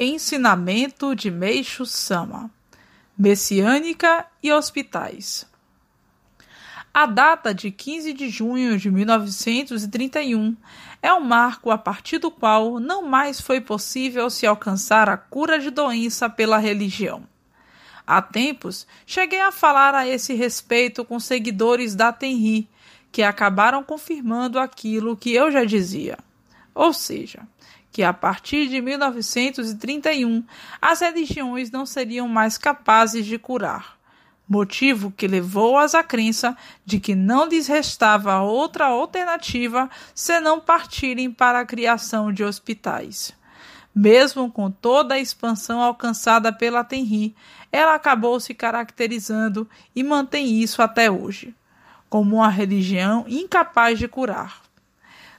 Ensinamento de Meixo Sama Messiânica e Hospitais A data de 15 de junho de 1931 é um marco a partir do qual não mais foi possível se alcançar a cura de doença pela religião. Há tempos, cheguei a falar a esse respeito com seguidores da Tenri, que acabaram confirmando aquilo que eu já dizia. Ou seja, que a partir de 1931 as religiões não seriam mais capazes de curar, motivo que levou-as à crença de que não lhes restava outra alternativa senão partirem para a criação de hospitais. Mesmo com toda a expansão alcançada pela Tenri, ela acabou se caracterizando e mantém isso até hoje, como uma religião incapaz de curar.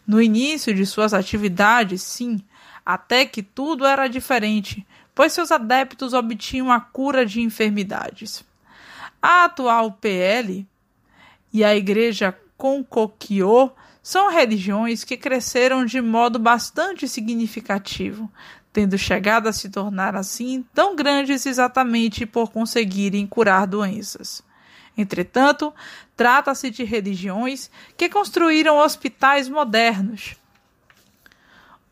No início de suas atividades, sim, até que tudo era diferente, pois seus adeptos obtinham a cura de enfermidades. A atual PL e a Igreja Konkokyo são religiões que cresceram de modo bastante significativo, tendo chegado a se tornar assim tão grandes exatamente por conseguirem curar doenças. Entretanto, trata-se de religiões que construíram hospitais modernos,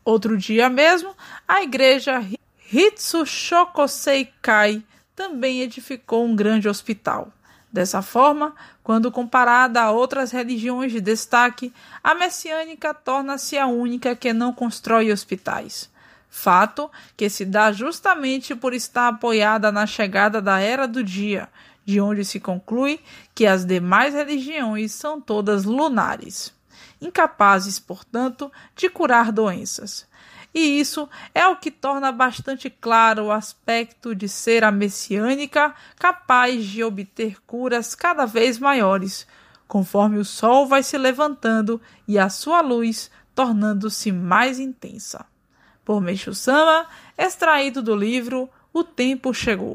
Outro dia mesmo, a igreja Hitsushokoseikai também edificou um grande hospital. Dessa forma, quando comparada a outras religiões de destaque, a messiânica torna-se a única que não constrói hospitais. Fato que se dá justamente por estar apoiada na chegada da Era do Dia, de onde se conclui que as demais religiões são todas lunares incapazes, portanto, de curar doenças. E isso é o que torna bastante claro o aspecto de ser a messiânica capaz de obter curas cada vez maiores, conforme o sol vai se levantando e a sua luz tornando-se mais intensa. Por Meixo Sama, extraído do livro O Tempo Chegou.